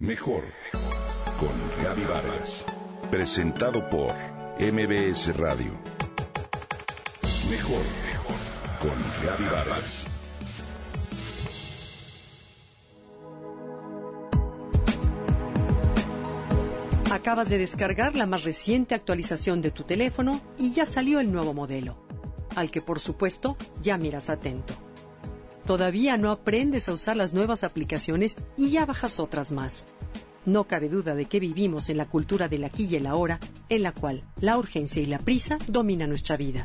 Mejor con Gaby Vargas. Presentado por MBS Radio. Mejor con Gaby Vargas. Acabas de descargar la más reciente actualización de tu teléfono y ya salió el nuevo modelo, al que por supuesto ya miras atento. Todavía no aprendes a usar las nuevas aplicaciones y ya bajas otras más. No cabe duda de que vivimos en la cultura del aquí y el ahora, en la cual la urgencia y la prisa dominan nuestra vida.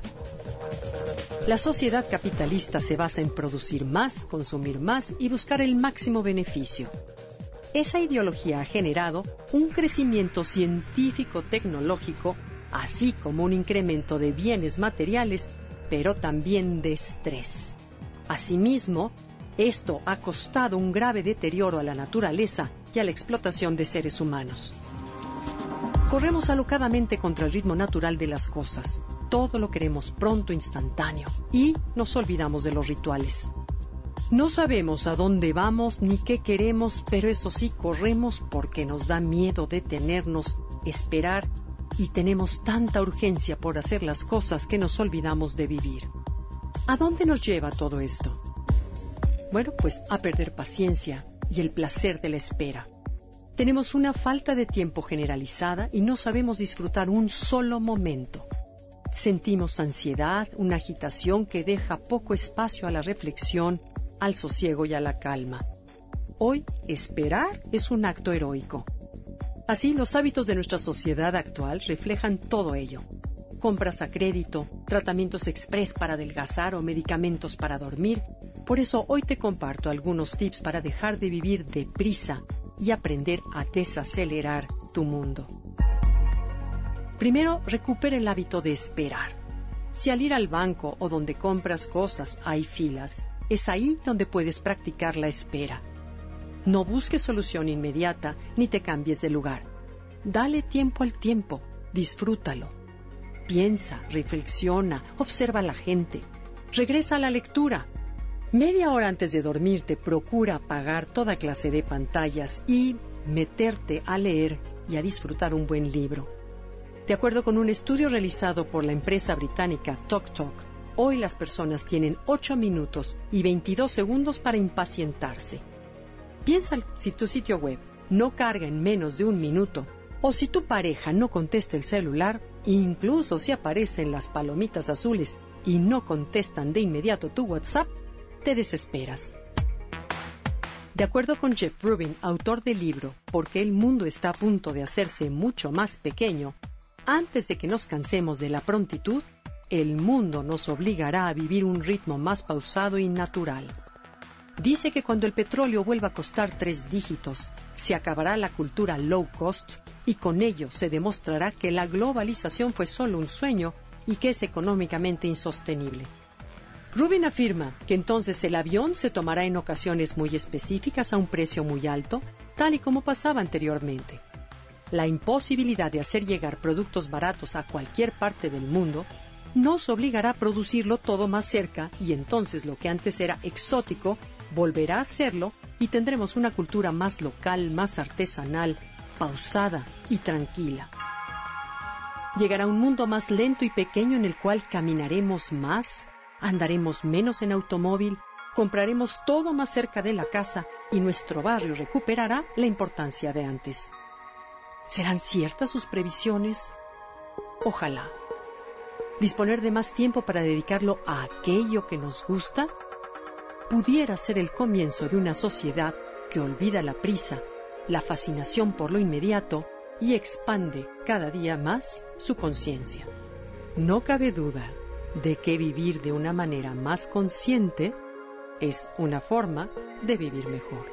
La sociedad capitalista se basa en producir más, consumir más y buscar el máximo beneficio. Esa ideología ha generado un crecimiento científico-tecnológico, así como un incremento de bienes materiales, pero también de estrés. Asimismo, esto ha costado un grave deterioro a la naturaleza y a la explotación de seres humanos. Corremos alocadamente contra el ritmo natural de las cosas. Todo lo queremos pronto, instantáneo. Y nos olvidamos de los rituales. No sabemos a dónde vamos ni qué queremos, pero eso sí, corremos porque nos da miedo detenernos, esperar y tenemos tanta urgencia por hacer las cosas que nos olvidamos de vivir. ¿A dónde nos lleva todo esto? Bueno, pues a perder paciencia y el placer de la espera. Tenemos una falta de tiempo generalizada y no sabemos disfrutar un solo momento. Sentimos ansiedad, una agitación que deja poco espacio a la reflexión, al sosiego y a la calma. Hoy, esperar es un acto heroico. Así, los hábitos de nuestra sociedad actual reflejan todo ello compras a crédito, tratamientos express para adelgazar o medicamentos para dormir. Por eso hoy te comparto algunos tips para dejar de vivir deprisa y aprender a desacelerar tu mundo. Primero, recupera el hábito de esperar. Si al ir al banco o donde compras cosas hay filas, es ahí donde puedes practicar la espera. No busques solución inmediata ni te cambies de lugar. Dale tiempo al tiempo, disfrútalo. Piensa, reflexiona, observa a la gente. Regresa a la lectura. Media hora antes de dormirte procura apagar toda clase de pantallas y meterte a leer y a disfrutar un buen libro. De acuerdo con un estudio realizado por la empresa británica TokTok, hoy las personas tienen 8 minutos y 22 segundos para impacientarse. Piénsalo, si tu sitio web no carga en menos de un minuto, o si tu pareja no contesta el celular, incluso si aparecen las palomitas azules y no contestan de inmediato tu WhatsApp, te desesperas. De acuerdo con Jeff Rubin, autor del libro Porque el mundo está a punto de hacerse mucho más pequeño, antes de que nos cansemos de la prontitud, el mundo nos obligará a vivir un ritmo más pausado y natural. Dice que cuando el petróleo vuelva a costar tres dígitos, se acabará la cultura low cost y con ello se demostrará que la globalización fue solo un sueño y que es económicamente insostenible. Rubin afirma que entonces el avión se tomará en ocasiones muy específicas a un precio muy alto, tal y como pasaba anteriormente. La imposibilidad de hacer llegar productos baratos a cualquier parte del mundo nos obligará a producirlo todo más cerca y entonces lo que antes era exótico volverá a serlo y tendremos una cultura más local, más artesanal, pausada y tranquila. Llegará un mundo más lento y pequeño en el cual caminaremos más, andaremos menos en automóvil, compraremos todo más cerca de la casa y nuestro barrio recuperará la importancia de antes. ¿Serán ciertas sus previsiones? Ojalá. Disponer de más tiempo para dedicarlo a aquello que nos gusta pudiera ser el comienzo de una sociedad que olvida la prisa la fascinación por lo inmediato y expande cada día más su conciencia. No cabe duda de que vivir de una manera más consciente es una forma de vivir mejor.